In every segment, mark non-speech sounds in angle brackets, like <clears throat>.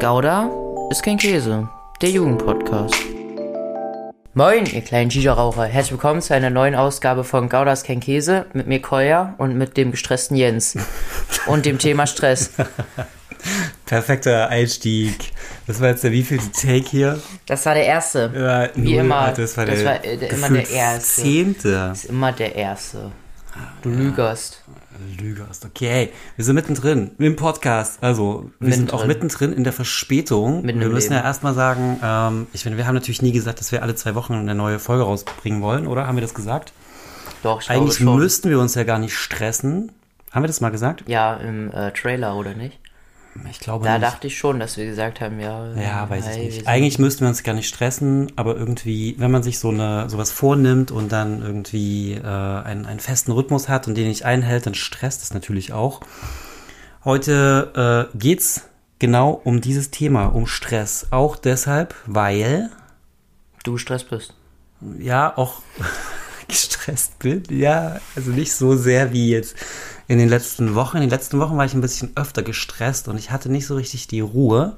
Gouda ist kein Käse, der Jugendpodcast. Moin, ihr kleinen Shisha-Raucher. Herzlich willkommen zu einer neuen Ausgabe von Gouda ist kein Käse mit mir Koya und mit dem gestressten Jens <laughs> und dem Thema Stress. Perfekter Einstieg. Das war jetzt der wievielte Take hier? Das war der erste. Ja, Wie null, immer. Das war Das der, war, äh, der- immer der erste. Zehnte. Das ist immer der erste. Du lügerst. Lüge ist okay. Wir sind mittendrin im Podcast. Also, wir sind auch Mittendrin. mittendrin in der Verspätung. Mitten wir müssen Leben. ja erstmal sagen, ähm, ich finde, wir haben natürlich nie gesagt, dass wir alle zwei Wochen eine neue Folge rausbringen wollen, oder? Haben wir das gesagt? Doch, ich Eigentlich glaube schon. müssten wir uns ja gar nicht stressen. Haben wir das mal gesagt? Ja, im äh, Trailer, oder nicht? Ich glaube Da nicht. dachte ich schon, dass wir gesagt haben, ja. Ja, weiß hey, ich nicht. Eigentlich müssten wir uns gar nicht stressen, aber irgendwie, wenn man sich so eine sowas vornimmt und dann irgendwie äh, einen, einen festen Rhythmus hat und den nicht einhält, dann stresst es natürlich auch. Heute äh, geht's genau um dieses Thema, um Stress. Auch deshalb, weil Du gestresst bist. ja auch gestresst bin. Ja, also nicht so sehr wie jetzt in den letzten Wochen. In den letzten Wochen war ich ein bisschen öfter gestresst und ich hatte nicht so richtig die Ruhe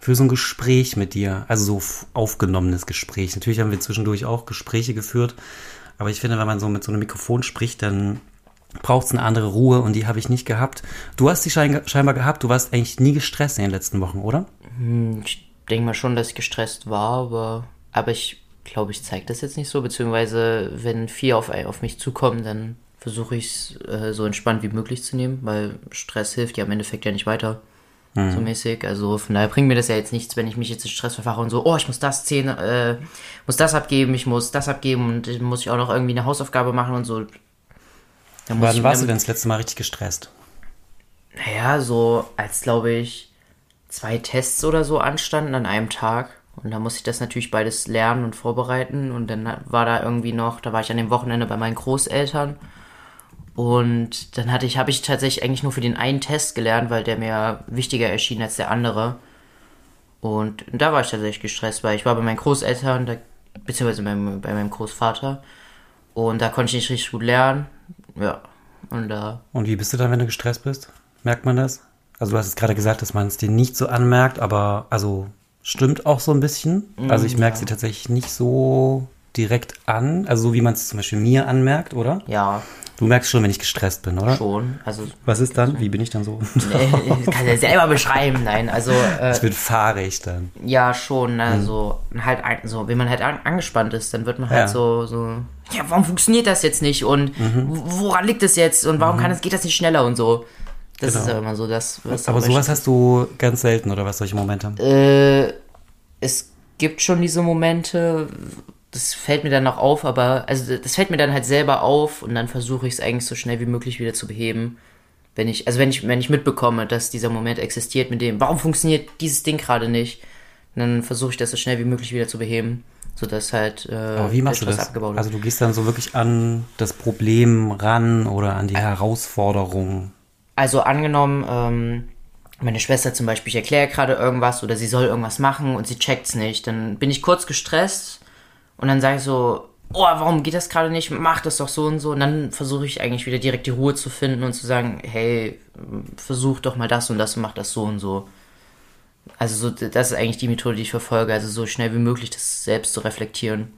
für so ein Gespräch mit dir. Also so aufgenommenes Gespräch. Natürlich haben wir zwischendurch auch Gespräche geführt, aber ich finde, wenn man so mit so einem Mikrofon spricht, dann braucht es eine andere Ruhe und die habe ich nicht gehabt. Du hast die schein scheinbar gehabt, du warst eigentlich nie gestresst in den letzten Wochen, oder? Ich denke mal schon, dass ich gestresst war, aber, aber ich glaube, ich zeige das jetzt nicht so, beziehungsweise wenn vier auf, auf mich zukommen, dann versuche ich es äh, so entspannt wie möglich zu nehmen, weil Stress hilft ja im Endeffekt ja nicht weiter. So mäßig. Also von daher bringt mir das ja jetzt nichts, wenn ich mich jetzt in Stress verfache und so, oh, ich muss das zehn, äh, muss das abgeben, ich muss das abgeben und dann muss ich auch noch irgendwie eine Hausaufgabe machen und so. Dann muss Wann ich, warst dann, du denn das letzte Mal richtig gestresst? Naja, so als glaube ich zwei Tests oder so anstanden an einem Tag. Und da musste ich das natürlich beides lernen und vorbereiten. Und dann war da irgendwie noch, da war ich an dem Wochenende bei meinen Großeltern. Und dann hatte ich, habe ich tatsächlich eigentlich nur für den einen Test gelernt, weil der mir wichtiger erschien als der andere. Und da war ich tatsächlich gestresst, weil ich war bei meinen Großeltern, da, beziehungsweise bei, meinem- bei meinem Großvater. Und da konnte ich nicht richtig gut lernen. Ja. Und da Und wie bist du dann, wenn du gestresst bist? Merkt man das? Also du hast jetzt gerade gesagt, dass man es dir nicht so anmerkt, aber also stimmt auch so ein bisschen. Also ich merke sie tatsächlich nicht so direkt an, also so wie man es zum Beispiel mir anmerkt, oder? ja, Du merkst schon, wenn ich gestresst bin, oder? schon. Also Was ist dann? Wie bin ich dann so? <laughs> Nee, kann ja selber beschreiben, nein. Also, äh, Ich bin fahrig dann. ja, schon, also, halt, ein- so, wenn man halt an, angespannt ist, dann wird man halt Ja. so, so, ja, warum funktioniert das jetzt nicht und Mhm. woran liegt es jetzt und warum kann das, geht das nicht schneller und so. Das ist Genau. ja immer so das, was Aber sowas hast du ganz selten, oder was, solche Momente? äh, es gibt schon diese Momente, das fällt mir dann noch auf, aber also das fällt mir dann halt selber auf und dann versuche ich es eigentlich so schnell wie möglich wieder zu beheben. Wenn ich, also wenn ich, wenn ich mitbekomme, dass dieser Moment existiert mit dem, warum funktioniert dieses Ding gerade nicht, dann versuche ich das so schnell wie möglich wieder zu beheben, sodass halt äh, Aber wie machst du das? abgebaut Also wird. du gehst dann so wirklich an das Problem ran oder an die Herausforderung. Also angenommen, ähm, meine Schwester zum Beispiel, ich erkläre gerade irgendwas oder sie soll irgendwas machen und sie checkt's nicht, dann bin ich kurz gestresst und dann sage ich so, oh, warum geht das gerade nicht? Mach das doch so und so. Und dann versuche ich eigentlich wieder direkt die Ruhe zu finden und zu sagen, hey, versuch doch mal das und das und mach das so und so. Also so, das ist eigentlich die Methode, die ich verfolge, also so schnell wie möglich das selbst zu reflektieren.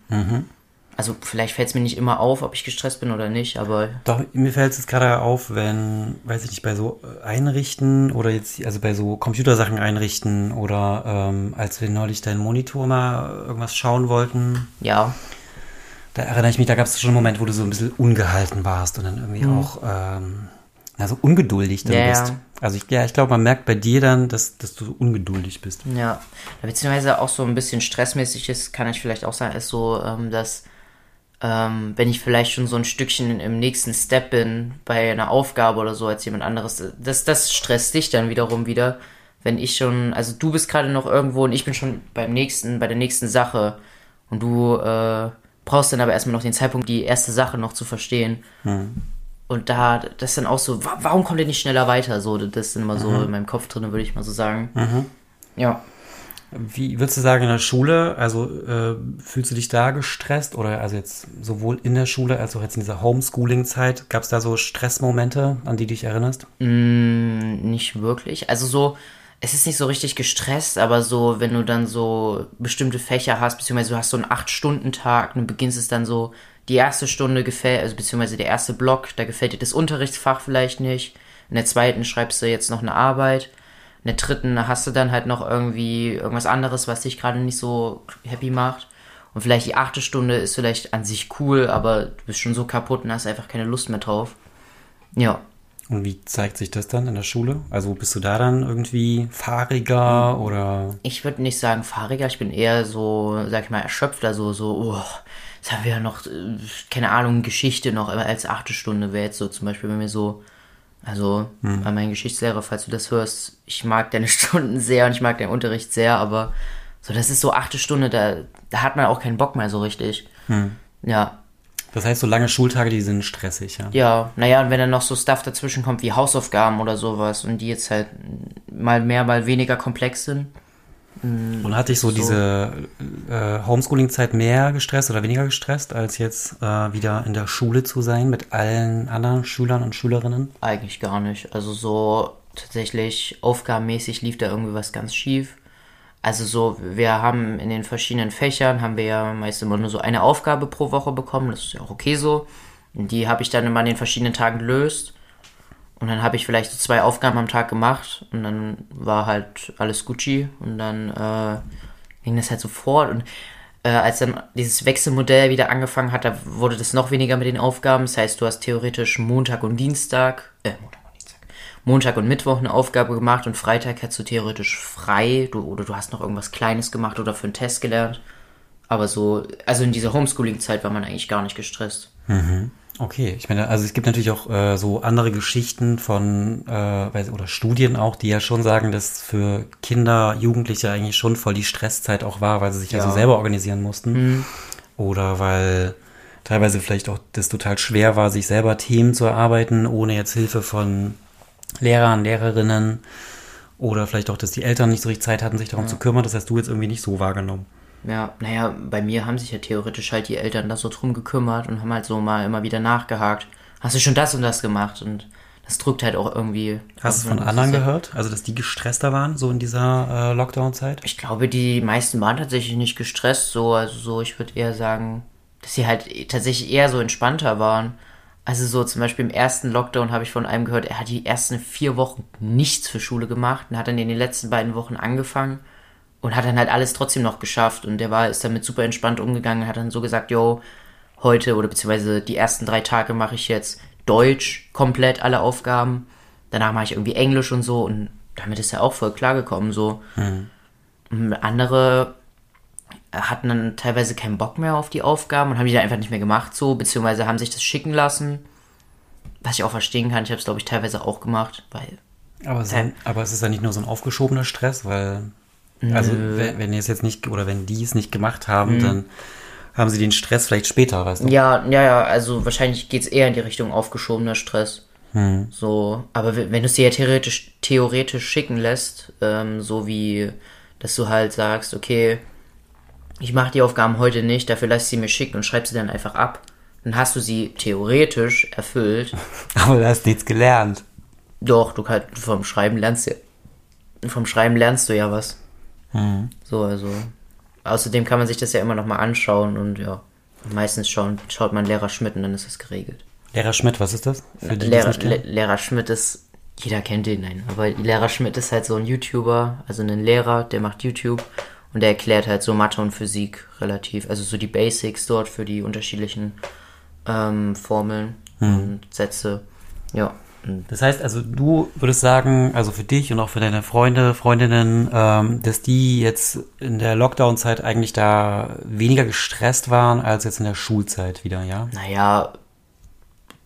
Also vielleicht fällt es mir nicht immer auf, ob ich gestresst bin oder nicht, aber Doch, mir fällt es jetzt gerade auf, wenn, weiß ich nicht, bei so äh, Einrichten oder jetzt, also bei so Computersachen einrichten oder ähm, als wir neulich deinen Monitor mal irgendwas schauen wollten, ja, da erinnere ich mich, da gab es schon einen Moment, wo du so ein bisschen ungehalten warst und dann irgendwie auch, ähm, na, so ungeduldig dann Mhm. Ja, bist. ja. Also ich, ja, ich glaube, man merkt bei dir dann, dass, dass du so ungeduldig bist. Ja, beziehungsweise auch so ein bisschen stressmäßig ist, kann ich vielleicht auch sagen, ist so, ähm, dass ähm, wenn ich vielleicht schon so ein Stückchen im nächsten Step bin bei einer Aufgabe oder so als jemand anderes, das, das stresst dich dann wiederum wieder, wenn ich schon, also du bist gerade noch irgendwo und ich bin schon beim nächsten, bei der nächsten Sache und du äh, brauchst dann aber erstmal noch den Zeitpunkt, die erste Sache noch zu verstehen. Und da, das ist dann auch so, wa- warum kommt ihr nicht schneller weiter? So, das ist dann immer so in meinem Kopf drin, würde ich mal so sagen. Ja. Wie würdest du sagen in der Schule, also äh, fühlst du dich da gestresst oder also jetzt sowohl in der Schule als auch jetzt in dieser Homeschooling-Zeit, gab es da so Stressmomente, an die du dich erinnerst? Nicht wirklich. Also so, es ist nicht so richtig gestresst, aber so, wenn du dann so bestimmte Fächer hast, beziehungsweise du hast so einen 8-Stunden-Tag und du beginnst es dann so, die erste Stunde gefällt, also beziehungsweise der erste Block, da gefällt dir das Unterrichtsfach vielleicht nicht. In der zweiten schreibst du jetzt noch eine Arbeit. In der dritten hast du dann halt noch irgendwie irgendwas anderes, was dich gerade nicht so happy macht. Und vielleicht die achte Stunde ist vielleicht an sich cool, aber du bist schon so kaputt und hast einfach keine Lust mehr drauf. Ja. Und wie zeigt sich das dann in der Schule? Also bist du da dann irgendwie fahriger oder? Ich würde nicht sagen fahriger, ich bin eher so, sag ich mal, erschöpfter, so, so, oh, jetzt haben wir ja noch, äh, keine Ahnung, Geschichte noch, aber als achte Stunde wäre jetzt so zum Beispiel, wenn wir so, also hm. bei meinem Geschichtslehrer, falls du das hörst, ich mag deine <laughs> Stunden sehr und ich mag deinen Unterricht sehr, aber so, das ist so achte Stunde, da, da hat man auch keinen Bock mehr so richtig. Hm. Ja. Das heißt, so lange Schultage, die sind stressig, ja? Ja, naja, und wenn dann noch so Stuff dazwischen kommt wie Hausaufgaben oder sowas und die jetzt halt mal mehr, mal weniger komplex sind. Hm, und hat dich so, so. diese äh, Homeschooling-Zeit mehr gestresst oder weniger gestresst, als jetzt äh, wieder in der Schule zu sein mit allen anderen Schülern und Schülerinnen? Eigentlich gar nicht. Also so tatsächlich aufgabenmäßig lief da irgendwie was ganz schief. Also so, wir haben in den verschiedenen Fächern, haben wir ja meist immer nur so eine Aufgabe pro Woche bekommen. Das ist ja auch okay so. Und die habe ich dann immer an den verschiedenen Tagen gelöst. Und dann habe ich vielleicht so zwei Aufgaben am Tag gemacht und dann war halt alles Gucci und dann äh, ging das halt so fort. Und äh, als dann dieses Wechselmodell wieder angefangen hat, da wurde das noch weniger mit den Aufgaben. Das heißt, du hast theoretisch Montag und Dienstag, äh, Montag Montag und Mittwoch eine Aufgabe gemacht und Freitag hättest du theoretisch frei du, oder du hast noch irgendwas Kleines gemacht oder für einen Test gelernt. Aber so, also in dieser Homeschooling-Zeit war man eigentlich gar nicht gestresst. Mhm. Okay, ich meine, also es gibt natürlich auch äh, so andere Geschichten von äh, oder Studien auch, die ja schon sagen, dass für Kinder, Jugendliche eigentlich schon voll die Stresszeit auch war, weil sie sich ja, ja so selber organisieren mussten. Mhm. Oder weil teilweise vielleicht auch das total schwer war, sich selber Themen zu erarbeiten, ohne jetzt Hilfe von Lehrern, Lehrerinnen oder vielleicht auch, dass die Eltern nicht so richtig Zeit hatten, sich darum ja. zu kümmern. Das hast du jetzt irgendwie nicht so wahrgenommen. Ja, naja, bei mir haben sich ja theoretisch halt die Eltern da so drum gekümmert und haben halt so mal immer wieder nachgehakt. Hast du schon das und das gemacht? Und das drückt halt auch irgendwie. Hast du von anderen gehört? Also, dass die gestresster waren, so in dieser äh, Lockdown-Zeit? Ich glaube, die meisten waren tatsächlich nicht gestresst, so. Also, so, ich würde eher sagen, dass sie halt tatsächlich eher so entspannter waren. Also so zum Beispiel im ersten Lockdown habe ich von einem gehört, er hat die ersten vier Wochen nichts für Schule gemacht und hat dann in den letzten beiden Wochen angefangen und hat dann halt alles trotzdem noch geschafft und der war ist damit super entspannt umgegangen, hat dann so gesagt, yo, heute oder beziehungsweise die ersten drei Tage mache ich jetzt Deutsch komplett alle Aufgaben, danach mache ich irgendwie Englisch und so und damit ist er auch voll klargekommen so. Mhm. Andere hatten dann teilweise keinen Bock mehr auf die Aufgaben und haben die dann einfach nicht mehr gemacht, so, beziehungsweise haben sich das schicken lassen. Was ich auch verstehen kann, ich habe es, glaube ich, teilweise auch gemacht, weil. Aber es, ist, aber es ist ja nicht nur so ein aufgeschobener Stress, weil. Also, wenn, wenn ihr es jetzt nicht, oder wenn die es nicht gemacht haben, mhm. dann haben sie den Stress vielleicht später, weißt du? Ja, ja, ja, also wahrscheinlich geht es eher in die Richtung aufgeschobener Stress. Hm. So, aber wenn du es dir ja theoretisch, theoretisch schicken lässt, ähm, so wie, dass du halt sagst, okay, ich mache die Aufgaben heute nicht, dafür lass ich sie mir schicken und schreib sie dann einfach ab. Dann hast du sie theoretisch erfüllt. <laughs> Aber du hast nichts gelernt. Doch, du kannst vom Schreiben lernst du vom Schreiben lernst du ja was. Mhm. So, also. Außerdem kann man sich das ja immer noch mal anschauen und ja, meistens schauen, schaut man Lehrer Schmidt und dann ist das geregelt. Lehrer Schmidt, was ist das? Für die, Lehrer, Le Lehrer Schmidt ist, jeder kennt den, nein, aber Lehrer Schmidt ist halt so ein YouTuber, also ein Lehrer, der macht YouTube und er erklärt halt so Mathe und Physik relativ, also so die Basics dort für die unterschiedlichen ähm, Formeln hm. und Sätze. Ja. Das heißt also, du würdest sagen, also für dich und auch für deine Freunde, Freundinnen, ähm, dass die jetzt in der Lockdown-Zeit eigentlich da weniger gestresst waren als jetzt in der Schulzeit wieder, ja? Naja,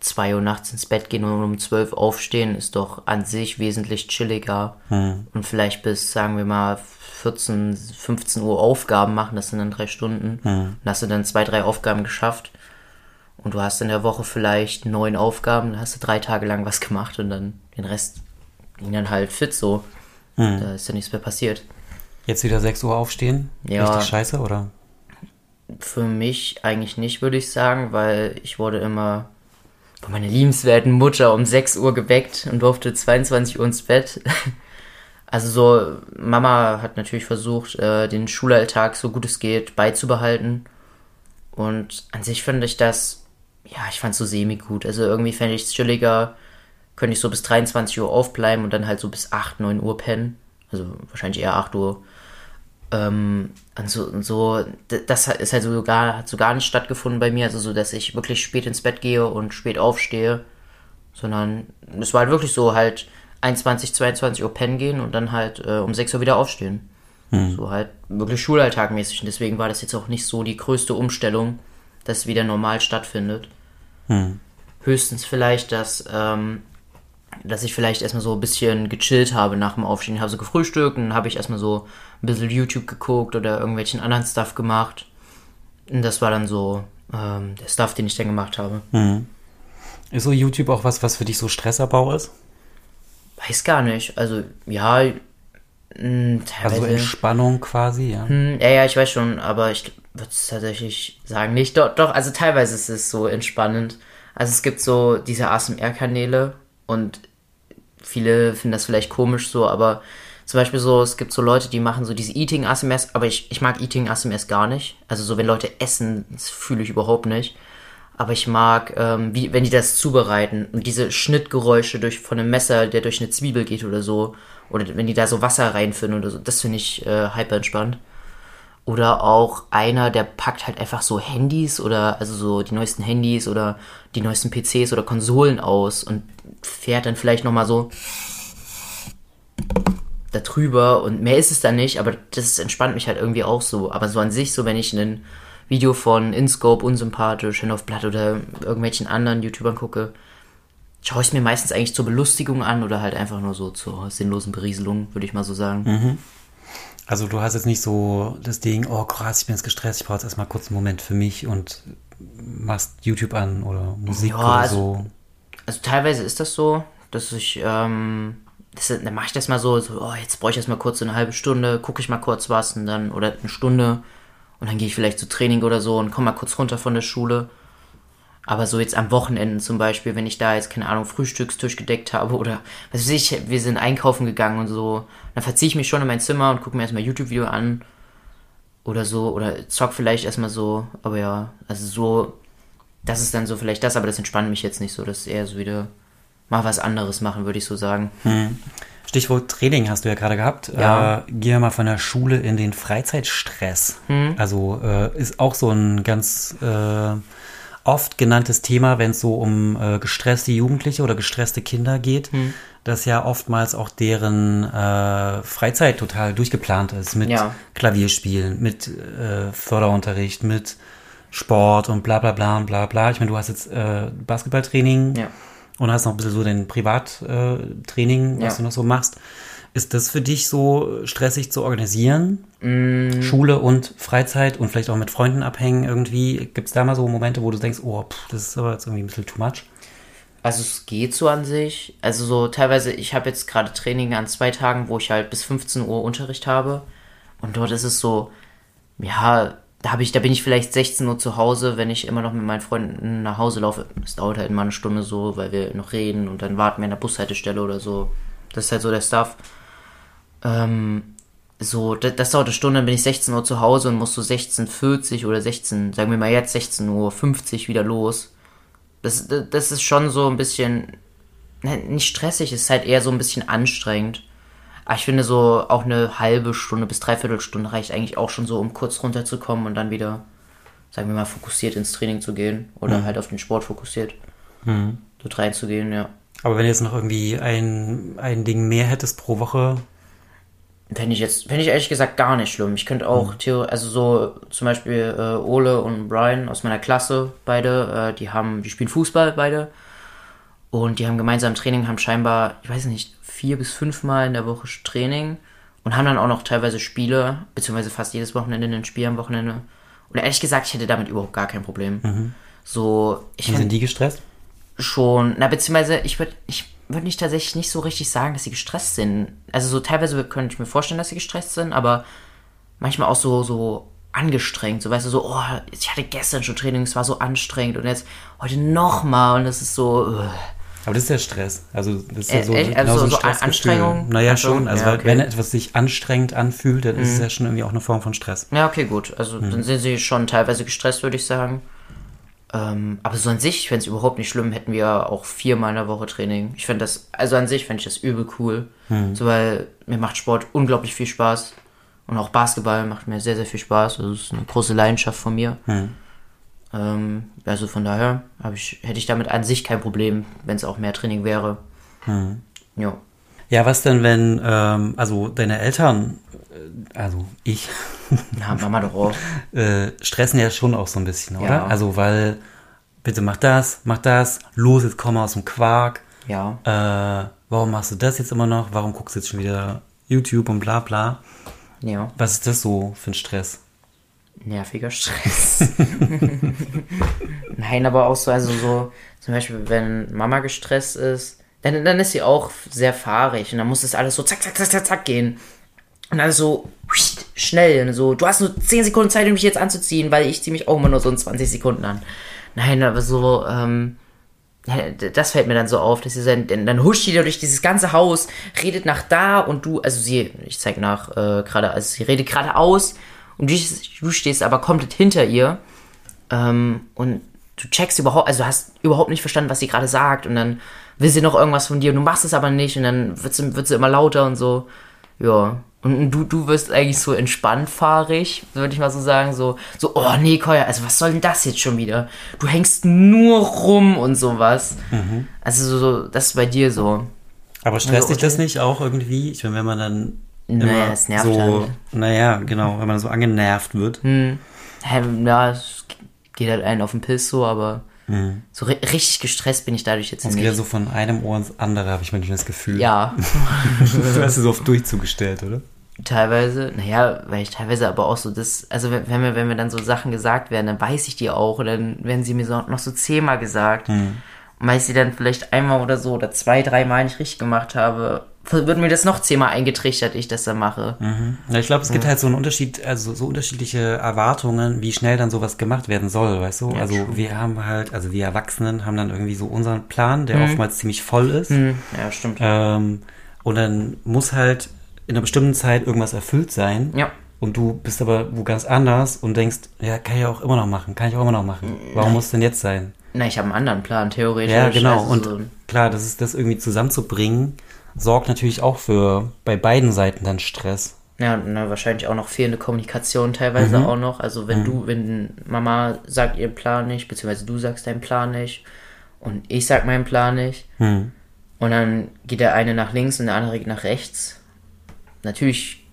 zwei Uhr nachts ins Bett gehen und um zwölf aufstehen ist doch an sich wesentlich chilliger. Hm. Und vielleicht bis, sagen wir mal, 14, 15 Uhr Aufgaben machen, das sind dann drei Stunden. Mhm. Dann hast du dann zwei, drei Aufgaben geschafft. Und du hast in der Woche vielleicht neun Aufgaben, dann hast du drei Tage lang was gemacht und dann den Rest ging dann halt fit so. Mhm. Da ist ja nichts mehr passiert. Jetzt wieder 6 Uhr aufstehen? Ja. Richtig scheiße, oder? Für mich eigentlich nicht, würde ich sagen, weil ich wurde immer von meiner liebenswerten Mutter um 6 Uhr geweckt und durfte 22 Uhr ins Bett. <laughs> Also so, Mama hat natürlich versucht, äh, den Schulalltag so gut es geht beizubehalten. Und an sich finde ich das, ja, ich fand es so semi-gut. Also irgendwie fände ich es chilliger, könnte ich so bis 23 Uhr aufbleiben und dann halt so bis 8, 9 Uhr pennen. Also wahrscheinlich eher 8 Uhr. Ähm, und so, und so, das ist halt so gar, hat so gar nicht stattgefunden bei mir, also so, dass ich wirklich spät ins Bett gehe und spät aufstehe, sondern es war halt wirklich so halt 21, 22 Uhr pennen gehen und dann halt äh, um 6 Uhr wieder aufstehen. Hm. So halt wirklich Schulalltagmäßig und deswegen war das jetzt auch nicht so die größte Umstellung, dass wieder normal stattfindet. Hm. Höchstens vielleicht, dass ähm, dass ich vielleicht erstmal so ein bisschen gechillt habe nach dem Aufstehen. Habe so gefrühstückt und habe ich erstmal so ein bisschen YouTube geguckt oder irgendwelchen anderen Stuff gemacht. Und das war dann so ähm, der Stuff, den ich dann gemacht habe. Mhm. Ist so YouTube auch was, was für dich so Stressabbau ist? Weiß gar nicht. Also, ja. Mh, hm, also Entspannung quasi, ja. Hm, ja, ja, ich weiß schon, aber ich würde es tatsächlich sagen, nicht. Doch, doch, also teilweise ist es so entspannend. Also es gibt so diese ASMR-Kanäle und viele finden das vielleicht komisch so, aber zum Beispiel so, es gibt so Leute, die machen so diese Eating ASMRs, aber ich, ich mag Eating ASMRs gar nicht. Also so, wenn Leute essen, das fühle ich überhaupt nicht. Aber ich mag, ähm, wie, wenn die das zubereiten und diese Schnittgeräusche durch, von einem Messer, der durch eine Zwiebel geht oder so. Oder wenn die da so Wasser reinfinden oder so, das finde ich äh, hyper entspannt. Oder auch einer, der packt halt einfach so Handys oder also so die neuesten Handys oder die neuesten PCs oder Konsolen aus und fährt dann vielleicht nochmal so da drüber und mehr ist es dann nicht, aber das entspannt mich halt irgendwie auch so. Aber so an sich, so wenn ich ein Video von InScope, Unsympathisch, Hand of Blood oder irgendwelchen anderen YouTubern gucke, schaue ich es mir meistens eigentlich zur Belustigung an oder halt einfach nur so zur sinnlosen Berieselung, würde ich mal so sagen. Mhm. Also du hast jetzt nicht so das Ding, oh krass, ich bin jetzt gestresst, ich brauche jetzt erstmal kurz einen Moment für mich und machst YouTube an oder Musik ja, oder also, so. Also teilweise ist das so, dass ich, ähm, das, dann mache ich das mal so, so, oh, jetzt brauche ich erstmal kurz eine halbe Stunde, gucke ich mal kurz was und dann, oder eine Stunde und dann gehe ich vielleicht zu Training oder so und komme mal kurz runter von der Schule aber so jetzt am Wochenende zum Beispiel, wenn ich da jetzt, keine Ahnung, Frühstückstisch gedeckt habe oder was weiß ich, wir sind einkaufen gegangen und so, dann verziehe ich mich schon in mein Zimmer und gucke mir erstmal YouTube-Video an oder so oder zock vielleicht erstmal so, aber ja, also so, das ist dann so vielleicht das, aber das entspannt mich jetzt nicht so, das ist eher so wieder mal was anderes machen, würde ich so sagen. Hm. Stichwort Training hast du ja gerade gehabt. Ja. Äh, wir mal von der Schule in den Freizeitstress. Hm. Also äh, ist auch so ein ganz äh, oft genanntes Thema, wenn es so um äh, gestresste Jugendliche oder gestresste Kinder geht, hm. dass ja oftmals auch deren äh, Freizeit total durchgeplant ist mit ja. Klavierspielen, mit äh, Förderunterricht, mit Sport und bla bla bla und bla bla. Ich meine, du hast jetzt äh, Basketballtraining ja. und hast noch ein bisschen so dein Privattraining, was ja. du noch so machst. Ist das für dich so stressig zu organisieren? Mm. Schule und Freizeit und vielleicht auch mit Freunden abhängen irgendwie? Gibt es da mal so Momente, wo du denkst, oh, pff, das ist aber jetzt irgendwie ein bisschen too much? Also es geht so an sich. Also so teilweise, ich habe jetzt gerade Training an zwei Tagen, wo ich halt bis 15 Uhr Unterricht habe. Und dort ist es so, ja, da habe ich, da bin ich vielleicht 16 Uhr zu Hause, wenn ich immer noch mit meinen Freunden nach Hause laufe. Es dauert halt immer eine Stunde so, weil wir noch reden und dann warten wir an der Bushaltestelle oder so. Das ist halt so der Stuff. Ähm, so, das, das dauert eine Stunde, dann bin ich 16 Uhr zu Hause und muss so 16.40 oder 16, sagen wir mal jetzt 16.50 Uhr wieder los. Das, das, das ist schon so ein bisschen, ne, nicht stressig, ist halt eher so ein bisschen anstrengend. Aber ich finde so auch eine halbe Stunde bis dreiviertel Stunde reicht eigentlich auch schon so, um kurz runterzukommen und dann wieder, sagen wir mal, fokussiert ins Training zu gehen oder mhm. halt auf den Sport fokussiert mhm. dort reinzugehen, ja. Aber wenn du jetzt noch irgendwie ein, ein Ding mehr hättest pro Woche, Fände ich jetzt, fände ich ehrlich gesagt gar nicht schlimm. Ich könnte auch, mhm. also so zum Beispiel äh, Ole und Brian aus meiner Klasse, beide, äh, die haben, die spielen Fußball beide und die haben gemeinsam Training, haben scheinbar, ich weiß nicht, vier bis fünfmal in der Woche Training und haben dann auch noch teilweise Spiele, beziehungsweise fast jedes Wochenende ein Spiel am Wochenende. Und ehrlich gesagt, ich hätte damit überhaupt gar kein Problem. Mhm. So, ich Wie sind die gestresst? Schon, na, beziehungsweise ich würde, ich würde ich tatsächlich nicht so richtig sagen, dass sie gestresst sind. Also so teilweise könnte ich mir vorstellen, dass sie gestresst sind, aber manchmal auch so, so angestrengt. So weißt du, so, oh, ich hatte gestern schon Training, es war so anstrengend und jetzt heute nochmal und das ist so. Uh. Aber das ist ja Stress. Also das ist ja Äh, so, genau Also so ein so An- Stressgefühl. Anstrengung? Naja, Also, schon. Also ja, okay. Mhm. wenn etwas sich anstrengend anfühlt, dann ist es ja schon irgendwie auch eine Form von Stress. Ja, okay, gut. Also dann sind sie schon teilweise gestresst, würde ich sagen. Ähm, aber so an sich, ich fände es überhaupt nicht schlimm, hätten wir auch viermal in der Woche Training. Ich fände das, also an sich fände ich das übel cool. So, weil mir macht Sport unglaublich viel Spaß. Und auch Basketball macht mir sehr, sehr viel Spaß. Also das ist eine große Leidenschaft von mir. Ähm, also von daher ich, hätte ich damit an sich kein Problem, wenn es auch mehr Training wäre. Ja. Ja, was denn, wenn, ähm, also deine Eltern, äh, also ich, Na, Mama doch auch. <laughs> äh, stressen ja schon auch so ein bisschen, oder? Ja. Also weil, bitte mach das, mach das, los, jetzt komm aus dem Quark. Ja. Äh, warum machst du das jetzt immer noch? Warum guckst du jetzt schon wieder YouTube und bla bla? Ja. Was ist das so für ein Stress? nerviger Stress. <laughs> Nein, aber auch so, also so, zum Beispiel, wenn Mama gestresst ist, dann, dann ist sie auch sehr fahrig und dann muss das alles so zack, zack, zack, zack, zack gehen. Und alles so schnell und so, du hast nur 10 Sekunden Zeit, um mich jetzt anzuziehen, weil ich ziehe mich auch immer nur so in 20 Sekunden an. Nein, aber so, ähm, das fällt mir dann so auf, dass sie dann, dann dann huscht da durch dieses ganze Haus, redet nach da und du, also sie, ich zeig nach, äh, gerade, also sie redet geradeaus und du, du stehst aber komplett hinter ihr ähm, und du checkst überhaupt, also hast überhaupt nicht verstanden, was sie gerade sagt und dann will sie noch irgendwas von dir und du machst es aber nicht und dann wird sie, wird sie immer lauter und so, ja. Und du, du wirst eigentlich so entspannt fahrig, würde ich mal so sagen, so, so, oh nee, Koya, also was soll denn das jetzt schon wieder? Du hängst nur rum und sowas. Also so, das ist bei dir so. Aber stresst Also, dich das nicht auch irgendwie? Ich meine, wenn man dann Naja, immer es nervt so, halt. naja, genau, wenn man so angenervt wird. Hä, ja, es geht halt einen auf den Piss so, aber so ri richtig gestresst bin ich dadurch jetzt Es geht ja nicht. so von einem Ohr ins andere, habe ich manchmal das Gefühl. Ja, <laughs> Du hast es so auf durchzugestellt, oder? teilweise, naja, weil ich teilweise aber auch so das, also wenn, wenn mir, wenn mir dann so Sachen gesagt werden, dann weiß ich die auch oder dann werden sie mir so, noch so zehnmal gesagt. Und weil ich sie dann vielleicht einmal oder so oder zwei, dreimal nicht richtig gemacht habe, wird mir das noch zehnmal eingetrichtert, ich das dann mache. Ja, ich glaube, es gibt halt so einen Unterschied, also so unterschiedliche Erwartungen, wie schnell dann sowas gemacht werden soll, weißt du? also wir haben halt, also wir Erwachsenen haben dann irgendwie so unseren Plan, der oftmals ziemlich voll ist. Hm, ja, stimmt. Ähm, und dann muss halt in einer bestimmten Zeit irgendwas erfüllt sein. Ja. Und du bist aber wo ganz anders und denkst, ja, kann ich auch immer noch machen, kann ich auch immer noch machen. Warum muss es denn jetzt sein? Na, ich habe einen anderen Plan, theoretisch. Ja, genau. Also Und so- klar, das ist das irgendwie zusammenzubringen, sorgt natürlich auch für bei beiden Seiten dann Stress. Ja, na, wahrscheinlich auch noch fehlende Kommunikation teilweise auch noch. Also wenn du, wenn Mama sagt ihren Plan nicht, beziehungsweise du sagst deinen Plan nicht und ich sag meinen Plan nicht Hm. und dann geht der eine nach links und der andere geht nach rechts. Natürlich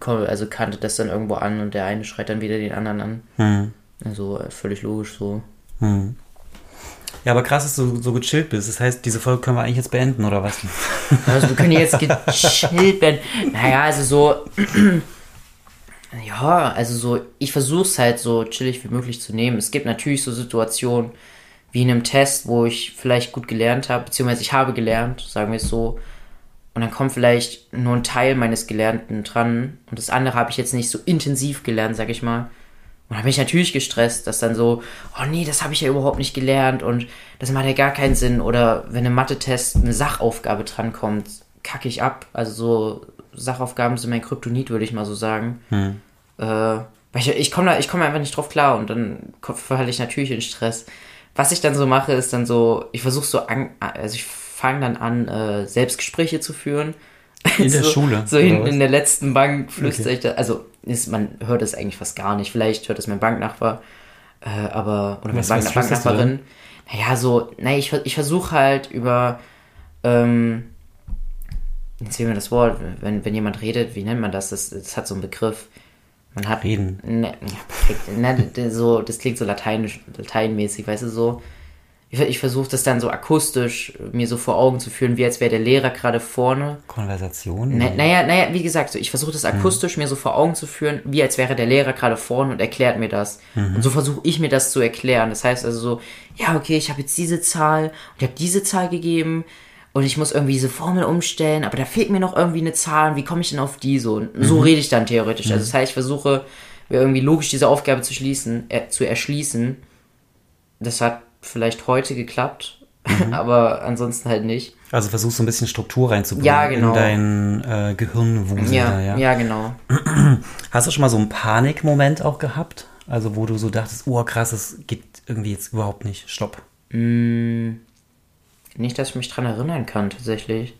also kantet das dann irgendwo an und der eine schreit dann wieder den anderen an. Hm. Also äh, völlig logisch so. Ja, aber krass, dass du so gechillt bist. Das heißt, diese Folge können wir eigentlich jetzt beenden, oder was? <laughs> Also wir können jetzt gechillt werden. Naja, also so. <clears throat> Ja, also so, ich versuche es halt so chillig wie möglich zu nehmen. Es gibt natürlich so Situationen wie in einem Test, wo ich vielleicht gut gelernt habe, beziehungsweise ich habe gelernt, sagen wir es so. Und dann kommt vielleicht nur ein Teil meines Gelernten dran und das andere habe ich jetzt nicht so intensiv gelernt, sag ich mal. Und da bin ich natürlich gestresst, dass dann so, oh nee, das habe ich ja überhaupt nicht gelernt und das macht ja gar keinen Sinn. Oder wenn im Mathe-Test eine Sachaufgabe drankommt, kacke ich ab. Also so Sachaufgaben sind mein Kryptonit, würde ich mal so sagen. Äh, weil ich, ich komme da, ich komme einfach nicht drauf klar und dann verhalte ich natürlich in Stress. Was ich dann so mache, ist dann so, ich versuche so an, also ich fange dann an, äh, Selbstgespräche zu führen. In der <laughs> so, Schule, So hinten in der letzten Bank flüstere ich da, also ist, man hört es eigentlich fast gar nicht. Vielleicht hört es mein Banknachbar, äh, aber, oder meine Was- Bank, was Banknachbarin. Naja, so, naja, ich, ich versuche halt über, ähm, jetzt fehlt mir das Wort, wenn, wenn jemand redet, wie nennt man das? Das, das hat so einen Begriff. Man hat. Reden. Ne, ja, perfekt. Ne, <laughs> so, das klingt so lateinisch, lateinmäßig, weißt du, so. Ich, ich versuche das dann so akustisch mir so vor Augen zu führen, wie als wäre der Lehrer gerade vorne. Konversation? Na, naja, naja, wie gesagt, so, ich versuche das akustisch mir so vor Augen zu führen, wie als wäre der Lehrer gerade vorne und erklärt mir das. Und so versuche ich mir das zu erklären. Das heißt also so, ja, okay, ich habe jetzt diese Zahl und ich habe diese Zahl gegeben und ich muss irgendwie diese Formel umstellen, aber da fehlt mir noch irgendwie eine Zahl und wie komme ich denn auf die so? Und so rede ich dann theoretisch. Also das heißt, ich versuche mir irgendwie logisch diese Aufgabe zu schließen, äh, zu erschließen. Das hat vielleicht heute geklappt, <laughs> aber ansonsten halt nicht. Also versuchst du ein bisschen Struktur reinzubringen Ja, genau. in dein äh, Gehirnwusel. Ja, da, ja, ja. genau. <clears throat> Hast du schon mal so einen Panikmoment auch gehabt? Also wo du so dachtest, oh krass, das geht irgendwie jetzt überhaupt nicht. Stopp. Nicht, dass ich mich dran erinnern kann, tatsächlich.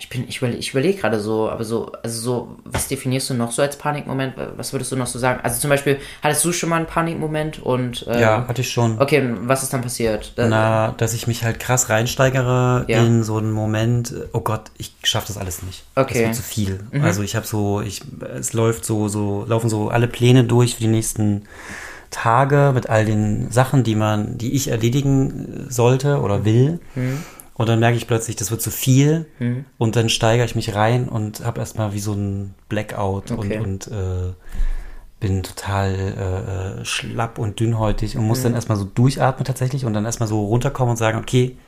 Ich bin, ich überlege ich überleg gerade so, aber so, also so, was definierst du noch so als Panikmoment? Was würdest du noch so sagen? Also zum Beispiel, hattest du schon mal einen Panikmoment und äh, Ja, hatte ich schon. Okay, und was ist dann passiert? Da- Na, dass ich mich halt krass reinsteigere Ja. in so einen Moment, äh, oh Gott, ich schaffe das alles nicht. Okay. Das wird zu viel. Also ich habe so, ich, es läuft so, so, laufen so alle Pläne durch für die nächsten Tage mit all den Sachen, die man, die ich erledigen sollte oder will. Und dann merke ich plötzlich, das wird zu viel. Und dann steigere ich mich rein und habe erstmal wie so ein Blackout Okay. und, und äh, bin total äh, äh, schlapp und dünnhäutig und muss dann erstmal so durchatmen tatsächlich und dann erstmal so runterkommen und sagen, okay,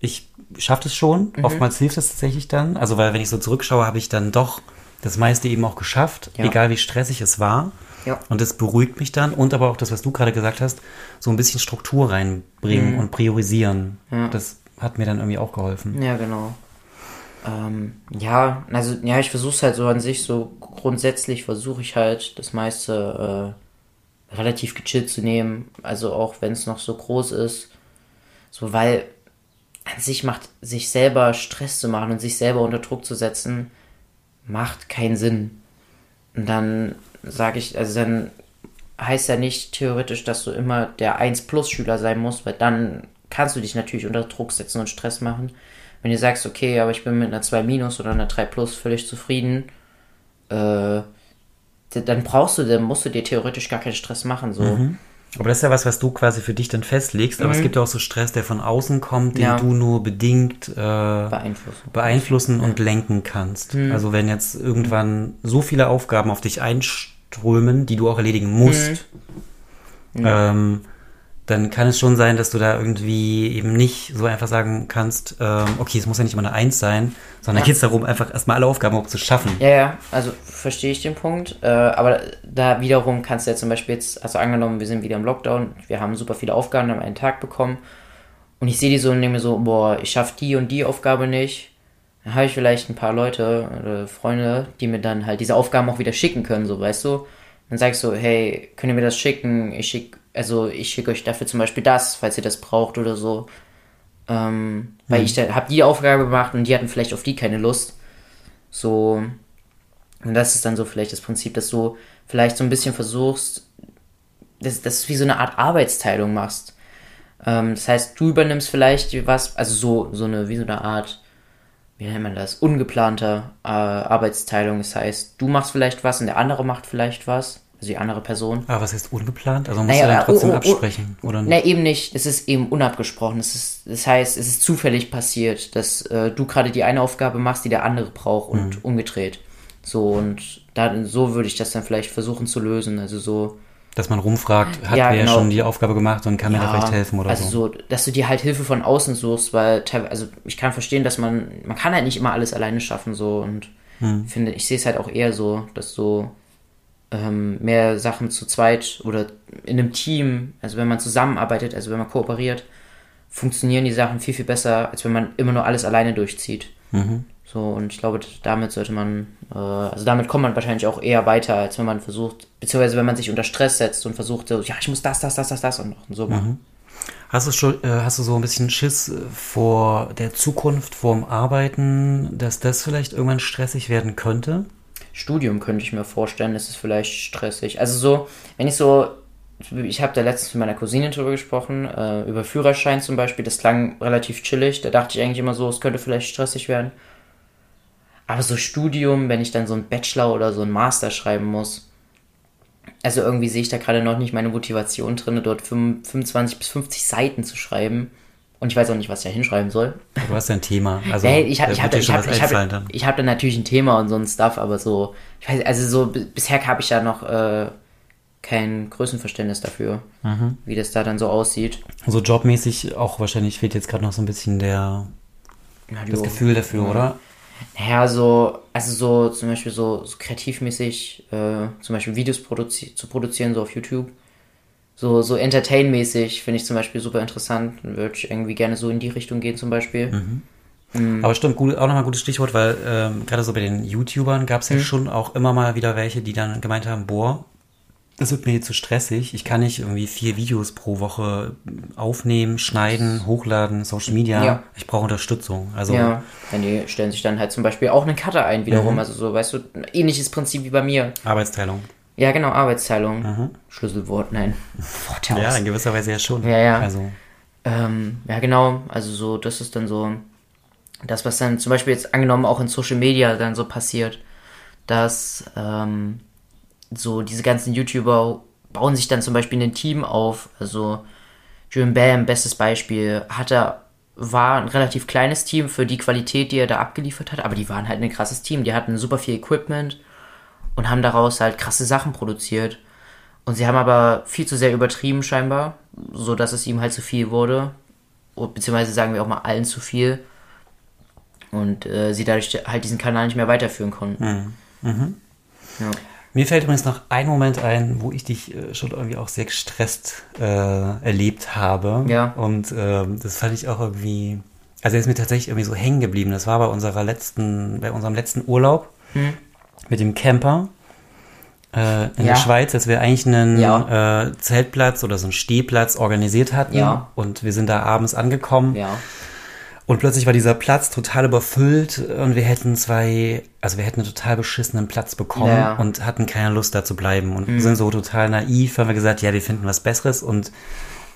ich schaffe das schon. Mhm. Oftmals hilft das tatsächlich dann. Also, weil wenn ich so zurückschaue, habe ich dann doch das meiste eben auch geschafft, Ja. egal wie stressig es war. Ja. Und das beruhigt mich dann und aber auch das, was du gerade gesagt hast, so ein bisschen Struktur reinbringen und priorisieren. Mhm. Ja. Das hat mir dann irgendwie auch geholfen. Ja, genau. Ähm, ja, also, ja, ich versuche es halt so an sich, so grundsätzlich versuche ich halt das meiste äh, relativ gechillt zu nehmen. Also auch wenn es noch so groß ist. So, weil an sich macht, sich selber Stress zu machen und sich selber unter Druck zu setzen, macht keinen Sinn. Und dann sage ich, also dann heißt ja nicht theoretisch, dass du immer der 1-Plus-Schüler sein musst, weil dann kannst du dich natürlich unter Druck setzen und Stress machen. Wenn du sagst, okay, aber ich bin mit einer 2 Minus oder einer 3 Plus völlig zufrieden, äh, dann brauchst du, dann musst du dir theoretisch gar keinen Stress machen. So. Aber das ist ja was, was du quasi für dich dann festlegst. Aber es gibt ja auch so Stress, der von außen kommt, den Mhm. Ja. du nur bedingt äh, Beeinflussen. beeinflussen und lenken kannst. Also wenn jetzt irgendwann so viele Aufgaben auf dich einströmen, die du auch erledigen musst, ähm, dann kann es schon sein, dass du da irgendwie eben nicht so einfach sagen kannst, ähm, okay, es muss ja nicht immer eine Eins sein, sondern Ja. geht es darum, einfach erstmal alle Aufgaben überhaupt zu schaffen. Ja, ja, also verstehe ich den Punkt. Äh, aber da wiederum kannst du ja zum Beispiel jetzt, also angenommen, wir sind wieder im Lockdown, wir haben super viele Aufgaben am einen Tag bekommen und ich sehe die so und denke mir so, boah, ich schaffe die und die Aufgabe nicht. Dann habe ich vielleicht ein paar Leute oder Freunde, die mir dann halt diese Aufgaben auch wieder schicken können, so weißt du. Dann sagst du, hey, könnt ihr mir das schicken? Ich schick, also ich schicke euch dafür zum Beispiel das, falls ihr das braucht oder so. Ähm, weil ich da, habe die Aufgabe gemacht und die hatten vielleicht auf die keine Lust. So, und das ist dann so vielleicht das Prinzip, dass du vielleicht so ein bisschen versuchst, dass, dass du wie so eine Art Arbeitsteilung machst. Ähm, das heißt, du übernimmst vielleicht was, also so, so eine, wie so eine Art, wie nennt man das, ungeplanter äh, Arbeitsteilung. Das heißt, du machst vielleicht was und der andere macht vielleicht was, also die andere Person. Aber was heißt ungeplant? Also man muss Naja, ja dann trotzdem oh, oh, absprechen, oder? Ne, eben nicht. Es ist eben unabgesprochen. Es ist, das heißt, es ist zufällig passiert, dass äh, du gerade die eine Aufgabe machst, die der andere braucht und umgedreht. So, und da, so würde ich das dann vielleicht versuchen zu lösen. Also so, Dass man rumfragt, hat Ja, wer genau. schon die Aufgabe gemacht und kann mir da vielleicht helfen oder also so. so, dass du dir halt Hilfe von außen suchst, weil teilweise, also ich kann verstehen, dass man, man kann halt nicht immer alles alleine schaffen, so und Hm. ich finde, ich sehe es halt auch eher so, dass so ähm, mehr Sachen zu zweit oder in einem Team, also wenn man zusammenarbeitet, also wenn man kooperiert, funktionieren die Sachen viel, viel besser, als wenn man immer nur alles alleine durchzieht. Mhm. So, und ich glaube, damit sollte man, äh, also damit kommt man wahrscheinlich auch eher weiter, als wenn man versucht, beziehungsweise wenn man sich unter Stress setzt und versucht, so, ja, ich muss das, das, das, das, das und so machen. Hast du schon, äh, hast du so ein bisschen Schiss äh, vor der Zukunft, vorm Arbeiten, dass das vielleicht irgendwann stressig werden könnte? Studium könnte ich mir vorstellen, ist vielleicht stressig. Also so, wenn ich so, ich habe da letztens mit meiner Cousine drüber gesprochen, äh, über Führerschein zum Beispiel, das klang relativ chillig, da dachte ich eigentlich immer so, es könnte vielleicht stressig werden. Aber so Studium, wenn ich dann so einen Bachelor oder so einen Master schreiben muss, also irgendwie sehe ich da gerade noch nicht meine Motivation drin, dort 25 bis 50 Seiten zu schreiben. Und ich weiß auch nicht, was ich da hinschreiben soll. Du hast ja ein Thema. Also, Nee, ich habe ich hab, ich hab, ich hab, dann. ich hab da natürlich ein Thema und so ein Stuff, aber so, ich weiß, also so, bisher habe ich da noch äh, kein Größenverständnis dafür, Mhm. wie das da dann so aussieht. So jobmäßig auch wahrscheinlich fehlt jetzt gerade noch so ein bisschen der, Ja, das. Gefühl dafür, oder? Naja, so, also so zum Beispiel so, so kreativmäßig, äh, zum Beispiel Videos produzi zu produzieren, so auf YouTube. So, so entertain-mäßig finde ich zum Beispiel super interessant. Würde ich irgendwie gerne so in die Richtung gehen zum Beispiel. Mhm. Aber stimmt, gut, auch nochmal ein gutes Stichwort, weil ähm, gerade so bei den YouTubern gab es ja schon auch immer mal wieder welche, die dann gemeint haben, boah, das wird mir hier zu stressig. Ich kann nicht irgendwie vier Videos pro Woche aufnehmen, schneiden, hochladen, Social Media. Ja. Ich brauche Unterstützung. Also Ja, ja, die stellen sich dann halt zum Beispiel auch einen Cutter ein wiederum. Mhm. Also so, weißt du, ein ähnliches Prinzip wie bei mir. Arbeitsteilung. Ja, genau, Arbeitsteilung. Schlüsselwort, nein. <laughs> Wort. Ja, in gewisser Weise ja schon. Ja, ja. Also, Ähm, ja, genau. Also so, das ist dann so das, was dann zum Beispiel jetzt angenommen auch in Social Media dann so passiert, dass ähm, so diese ganzen YouTuber bauen sich dann zum Beispiel ein Team auf. Also Julian Bam, bestes Beispiel, hatte war ein relativ kleines Team für die Qualität, die er da abgeliefert hat, aber die waren halt ein krasses Team. Die hatten super viel Equipment und haben daraus halt krasse Sachen produziert. Und sie haben aber viel zu sehr übertrieben scheinbar, so dass es ihm halt zu viel wurde. Beziehungsweise sagen wir auch mal allen zu viel. Und äh, sie dadurch halt diesen Kanal nicht mehr weiterführen konnten. Ja. Mir fällt übrigens noch ein Moment ein, wo ich dich äh, schon irgendwie auch sehr gestresst äh, erlebt habe. Ja. Und ähm, das fand ich auch irgendwie, also er ist mir tatsächlich irgendwie so hängen geblieben. Das war bei unserer letzten, bei unserem letzten Urlaub mit dem Camper äh, in Ja. der Schweiz, dass wir eigentlich einen Ja. äh, Zeltplatz oder so einen Stehplatz organisiert hatten. Ja. Und wir sind da abends angekommen. ja. Und plötzlich war dieser Platz total überfüllt und wir hätten zwei, also wir hätten einen total beschissenen Platz bekommen Ja. Mhm. und hatten keine Lust da zu bleiben und sind so total naiv, haben wir gesagt, ja, wir finden was Besseres und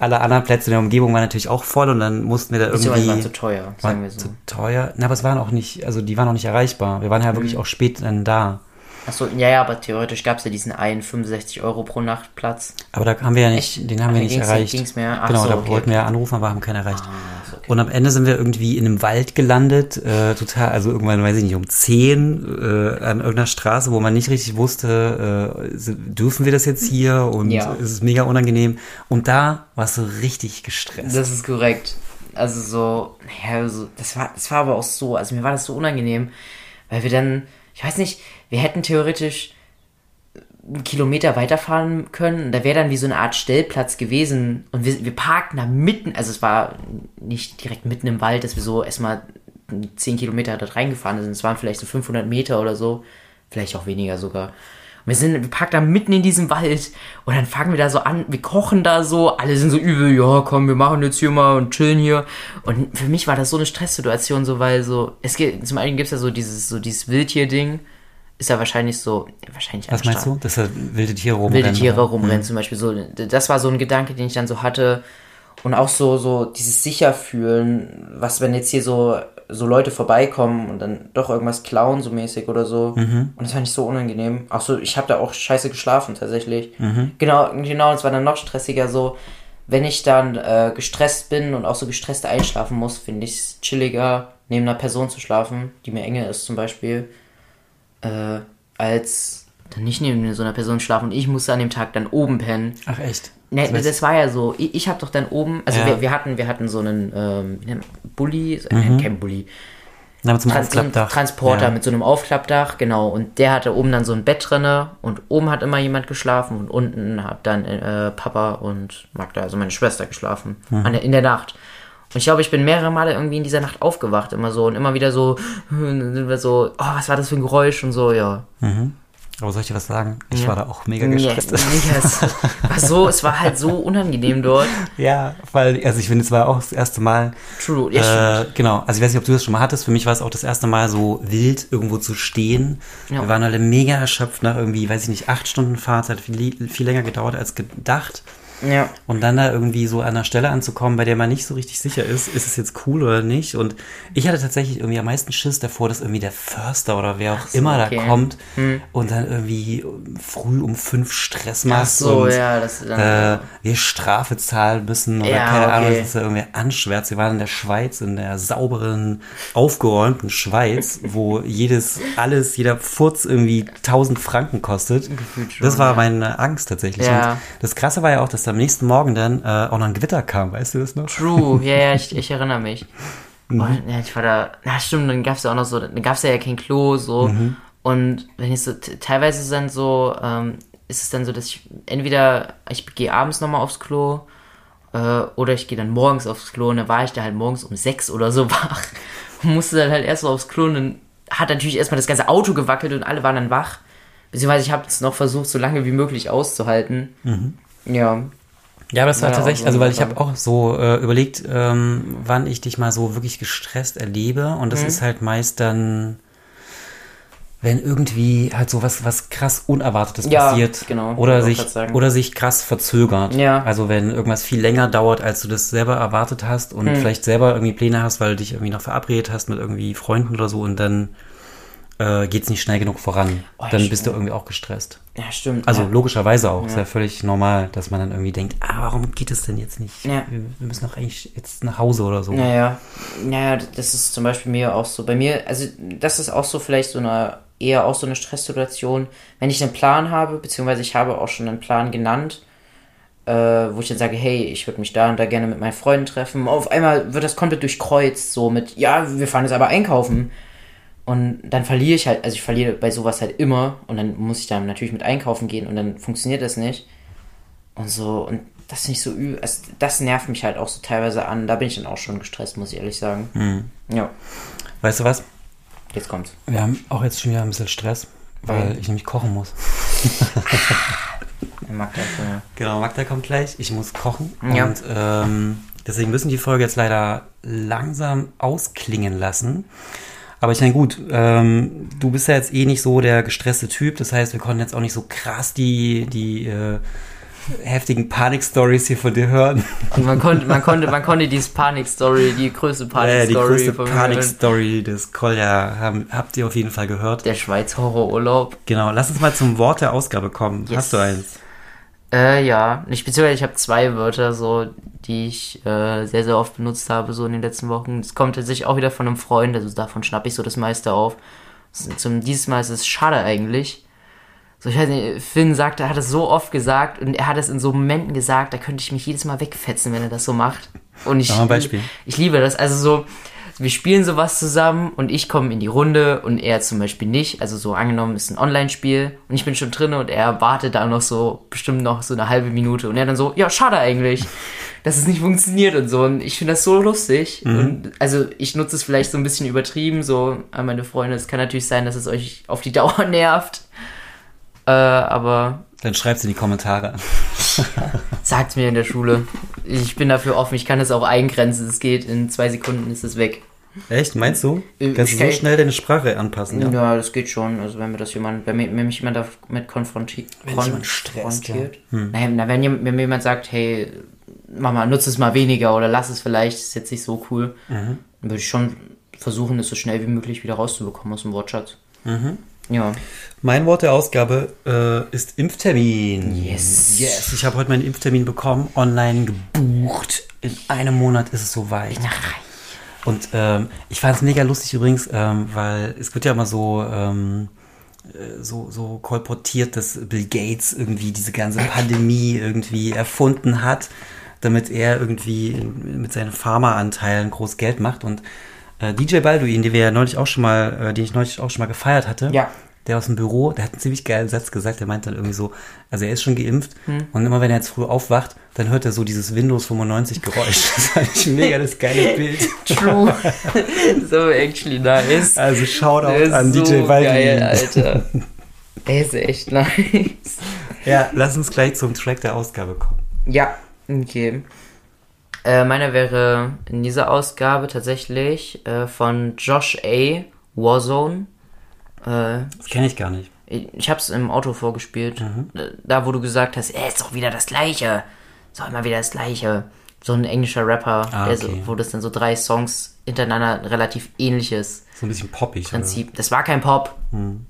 alle anderen Plätze in der Umgebung waren natürlich auch voll und dann mussten wir da irgendwie... waren zu teuer, sagen wir so. zu teuer. Na, aber es waren auch nicht, also die waren auch nicht erreichbar. Wir waren ja wirklich Mhm. auch spät dann da. Achso, ja, ja, aber theoretisch gab es ja diesen einen 65 Euro pro Nacht Platz. Aber da haben wir ja nicht, Echt? den haben wir nicht erreicht. ging's mehr? Ach genau, so, da okay, wollten wir ja anrufen, aber haben keinen erreicht. Ah, okay. Und am Ende sind wir irgendwie in einem Wald gelandet, äh, total, also irgendwann, weiß ich nicht, um 10 äh, an irgendeiner Straße, wo man nicht richtig wusste, äh, dürfen wir das jetzt hier und Ja. es ist mega unangenehm. Und da warst du richtig gestresst. Das ist korrekt. Also so, ja, so, das war, das war aber auch so, also mir war das so unangenehm, weil wir dann, ich weiß nicht, wir hätten theoretisch einen Kilometer weiterfahren können. Da wäre dann wie so eine Art Stellplatz gewesen. Und wir, wir parkten da mitten, also es war nicht direkt mitten im Wald, dass wir so erstmal 10 Kilometer dort reingefahren sind. Es waren vielleicht so 500 Meter oder so. Vielleicht auch weniger sogar. Wir sind, wir parken da mitten in diesem Wald und dann fangen wir da so an, wir kochen da so, alle sind so übel, ja komm, wir machen jetzt hier mal und chillen hier. Und für mich war das so eine Stresssituation, so weil so, es gibt, zum einen gibt es ja so dieses, so dieses Wildtier-Ding, ist ja wahrscheinlich so, wahrscheinlich Was meinst du? Dass da wilde Tiere rumrennen? wilde Tiere rumrennen zum Beispiel. So, das war so ein Gedanke, den ich dann so hatte. Und auch so, so dieses Sicherfühlen, was wenn jetzt hier so, so Leute vorbeikommen und dann doch irgendwas klauen, so mäßig oder so. Und das fand ich so unangenehm. Auch so, ich habe da auch scheiße geschlafen tatsächlich. Genau, genau, es war dann noch stressiger so. Wenn ich dann äh, gestresst bin und auch so gestresst einschlafen muss, finde ich es chilliger, neben einer Person zu schlafen, die mir enge ist zum Beispiel äh, als dann nicht neben so einer Person schlafen und ich musste an dem Tag dann oben pennen. Ach echt? Ne, Das das war ja so. Ich, ich habe doch dann oben, also Ja. wir, wir hatten, wir hatten so einen ähm, Bulli, äh, kein Bulli, Na, mit so einem Trans Aufklappdach. Transporter Ja. mit so einem Aufklappdach, genau. Und der hatte oben dann so ein Bett drinne und oben hat immer jemand geschlafen und unten hat dann äh, Papa und Magda, also meine Schwester, geschlafen Mhm. an der, in der Nacht. Und ich glaube, ich bin mehrere Male irgendwie in dieser Nacht aufgewacht, immer so und immer wieder so, dann sind wir so, oh, was war das für ein Geräusch und so, ja. Aber soll ich dir was sagen? Ich Ja. war da auch mega gestresst. mega, es war so, es war halt so unangenehm dort. Ja, weil, also ich finde, es war auch das erste Mal. True, ja, stimmt. Äh, genau, also ich weiß nicht, ob du das schon mal hattest. Für mich war es auch das erste Mal so wild, irgendwo zu stehen. Ja. Wir waren alle mega erschöpft nach irgendwie, weiß ich nicht, acht Stunden Fahrt. Hat viel, viel länger gedauert als gedacht. Ja. Und dann da irgendwie so an einer Stelle anzukommen, bei der man nicht so richtig sicher ist, ist es jetzt cool oder nicht. Und ich hatte tatsächlich irgendwie am meisten Schiss davor, dass irgendwie der Förster oder wer auch so, immer okay. da kommt und dann irgendwie früh um fünf Stress macht Ach so, und ja, äh, wir Strafe zahlen müssen oder Ja, keine Ahnung, okay. dass es da irgendwie anschwärzt. Wir waren in der Schweiz, in der sauberen, aufgeräumten Schweiz, <laughs> wo jedes, alles, jeder Furz irgendwie 1000 Franken kostet. das war meine Angst tatsächlich. Und das Krasse war ja auch, dass am nächsten Morgen dann äh, auch noch ein Gewitter kam, weißt du das noch? True, <laughs> ja, ja, ich, ich erinnere mich. Mhm. Und, ja, ich war da, na stimmt, dann gab's ja auch noch so, dann gab's ja, ja kein Klo, so. Mhm. Und wenn ich so, teilweise sind so, ähm, ist es dann so, dass ich entweder, ich gehe abends nochmal aufs Klo äh, oder ich gehe dann morgens aufs Klo und dann war ich da halt morgens um sechs oder so <laughs> wach und musste dann halt erst so aufs Klo und dann hat natürlich erstmal das ganze Auto gewackelt und alle waren dann wach. Beziehungsweise ich habe es noch versucht, so lange wie möglich auszuhalten. Ja. Ja, aber das war Ja, tatsächlich, also weil ich habe auch so äh, überlegt, ähm, wann ich dich mal so wirklich gestresst erlebe und Mhm. das ist halt meist dann, wenn irgendwie halt so was, was krass Unerwartetes Ja, passiert genau, oder sich, oder sich krass verzögert. Ja. Also wenn irgendwas viel länger dauert, als du das selber erwartet hast und Hm. vielleicht selber irgendwie Pläne hast, weil du dich irgendwie noch verabredet hast mit irgendwie Freunden oder so und dann äh, geht's nicht schnell genug voran. Oh, ja, dann bist du irgendwie auch gestresst. Ja, stimmt. Also ja. logischerweise auch. Ist ja völlig normal, dass man dann irgendwie denkt, ah, warum geht es denn jetzt nicht? Ja. Wir, wir müssen doch eigentlich jetzt nach Hause oder so. Naja, naja, das ist zum Beispiel mir auch so. Bei mir, also das ist auch so vielleicht so eine, eher auch so eine Stresssituation, wenn ich einen Plan habe, beziehungsweise ich habe auch schon einen Plan genannt, äh, wo ich dann sage, hey, ich würde mich da und da gerne mit meinen Freunden treffen. Auf einmal wird das komplett durchkreuzt, so mit, ja, wir fahren jetzt aber einkaufen. Und dann verliere ich halt, also ich verliere bei sowas halt immer und dann muss ich dann natürlich mit einkaufen gehen und dann funktioniert das nicht. Und so, und das nicht so übel, also das nervt mich halt auch so teilweise an. Da bin ich dann auch schon gestresst, muss ich ehrlich sagen. Ja, Weißt du was? jetzt kommt's. Wir haben auch jetzt schon wieder ein bisschen Stress, weil Weil? ich nämlich kochen muss. Mag das, ja. Genau, Magda kommt gleich. Ich muss kochen. Ja. Und ähm, deswegen müssen die Folge jetzt leider langsam ausklingen lassen. Aber ich meine, gut, ähm, du bist ja jetzt eh nicht so der gestresste Typ. Das heißt, wir konnten jetzt auch nicht so krass die, die äh, heftigen Panik-Stories hier von dir hören. Und man konnte, man konnte, man konnte diese Panik-Story, die größte die Panik-Story größte von mir hören. Panik-Story des Kolja haben, habt ihr auf jeden Fall gehört. Der Schweiz-Horrorurlaub. Genau, lass uns mal zum Wort der Ausgabe kommen. Yes. Hast du eins? Äh, ja. Ich, beziehungsweise ich habe zwei Wörter, so, die ich äh, sehr, sehr oft benutzt habe, so in den letzten Wochen. Es kommt tatsächlich auch wieder von einem Freund, also davon schnappe ich so das meiste auf. Zum dieses Mal ist es schade eigentlich. So, ich weiß nicht, Finn sagt, er hat es so oft gesagt und er hat es in so Momenten gesagt, da könnte ich mich jedes Mal wegfetzen, wenn er das so macht. Und ich, mal ein Beispiel. ich liebe das. Also so, wir spielen sowas zusammen und ich komme in die Runde und er zum Beispiel nicht. Also so angenommen ist ein Online-Spiel und ich bin schon drin und er wartet da noch so bestimmt noch so eine halbe Minute und er dann so, ja, schade eigentlich, dass es nicht funktioniert und so. Und ich finde das so lustig. Und also ich nutze es vielleicht so ein bisschen übertrieben, so an meine Freunde. Es kann natürlich sein, dass es euch auf die <laughs> Dauer nervt. Äh, aber Dann schreib's in die Kommentare. <laughs> sagt mir in der Schule. Ich bin dafür offen, ich kann es auch eingrenzen. Es geht, in zwei Sekunden ist es weg. Echt? Meinst du? Äh, Kannst du ich so schnell deine Sprache anpassen? Ja. Ja. das geht schon. Also wenn mir das jemand, wenn, mir, wenn mich jemand damit konfrontiert, Wenn jemand stresst, ja. konfrontiert. Naja, na, wenn, wenn mir jemand sagt, hey, Mama, nutze es mal weniger oder lass es vielleicht, ist jetzt nicht so cool, Mhm. dann würde ich schon versuchen, es so schnell wie möglich wieder rauszubekommen aus dem Wortschatz. Mhm. Ja. Mein Wort der Ausgabe äh, ist Impftermin. Yes. Yes. Ich habe heute meinen Impftermin bekommen, online gebucht. In einem Monat ist es soweit. Und ähm, ich fand es mega lustig übrigens, ähm, weil es wird ja immer so, ähm, äh, so, so kolportiert, dass Bill Gates irgendwie diese ganze Pandemie irgendwie erfunden hat, damit er irgendwie mit seinen Pharmaanteilen groß Geld macht. Und äh, DJ Balduin, den wir ja neulich auch schon mal, äh, den ich neulich auch schon mal gefeiert hatte, Ja. der aus dem Büro, der hat einen ziemlich geilen Satz gesagt, der meint dann irgendwie so, also er ist schon geimpft Hm. und immer wenn er jetzt früh aufwacht, dann hört er so dieses Windows 95 Geräusch. <laughs> Das fand ich mega das geile <laughs> Bild. True. <laughs> so actually nice. Also Shoutout ist an so DJ Balduin. geil, Alter. Der ist echt nice. Ja, lass uns gleich zum Track der Ausgabe kommen. Ja, okay. Äh, meiner wäre in dieser Ausgabe tatsächlich äh, von Josh A. Warzone. Äh, Das kenne ich gar nicht. ich hab's im Auto vorgespielt. Mhm. Da, wo du gesagt hast, ey, ist doch wieder das Gleiche. Ist doch immer wieder das Gleiche. So ein englischer Rapper, Ah, der so, okay. wo das dann so drei Songs hintereinander relativ ähnliches So ein bisschen poppig. oder? Prinzip. Das war kein Pop. Mhm.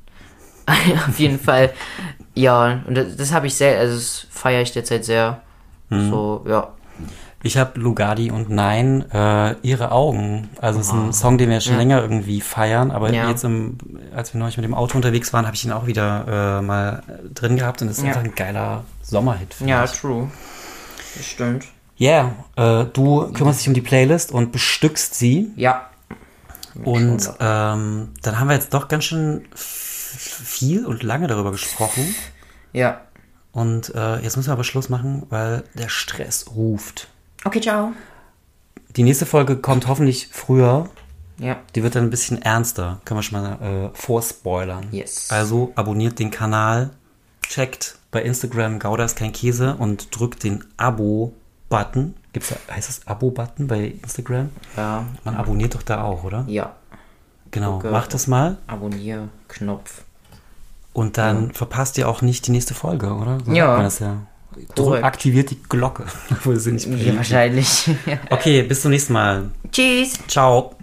<laughs> Auf jeden Fall. Ja, und das, das habe ich sehr, also das feiere ich derzeit sehr. Mhm. So, ja. Ich habe Lugardi und Nein, äh, ihre Augen. Also es ist ein Song, den wir schon Ja. länger irgendwie feiern, aber Ja. jetzt, im, als wir neulich mit dem Auto unterwegs waren, habe ich ihn auch wieder äh, mal drin gehabt und es ist Ja. einfach ein geiler Sommerhit. Ja, ich. true. Das stimmt. Yeah, äh, du kümmerst dich um die Playlist und bestückst sie. Ja. Und ähm, dann haben wir jetzt doch ganz schön viel und lange darüber gesprochen. Ja. Und äh, jetzt müssen wir aber Schluss machen, weil der Stress ruft. Okay, ciao. Die nächste Folge kommt hoffentlich früher. Ja. Die wird dann ein bisschen ernster. Können wir schon mal äh, vorspoilern. Yes. Also abonniert den Kanal, checkt bei Instagram Gouda ist kein Käse und drückt den Abo-Button. Gibt's da, heißt das Abo-Button bei Instagram? Ja. Man abonniert doch da auch, oder? Ja. Genau, Gucke. macht das mal. Abonnier-Knopf. Und dann verpasst ihr auch nicht die nächste Folge, oder? So Ja. ja. Drück- Korrekt. Aktiviert die Glocke. <laughs> Obwohl sie nicht Ja, wahrscheinlich. Okay, bis zum nächsten Mal. Tschüss. Ciao.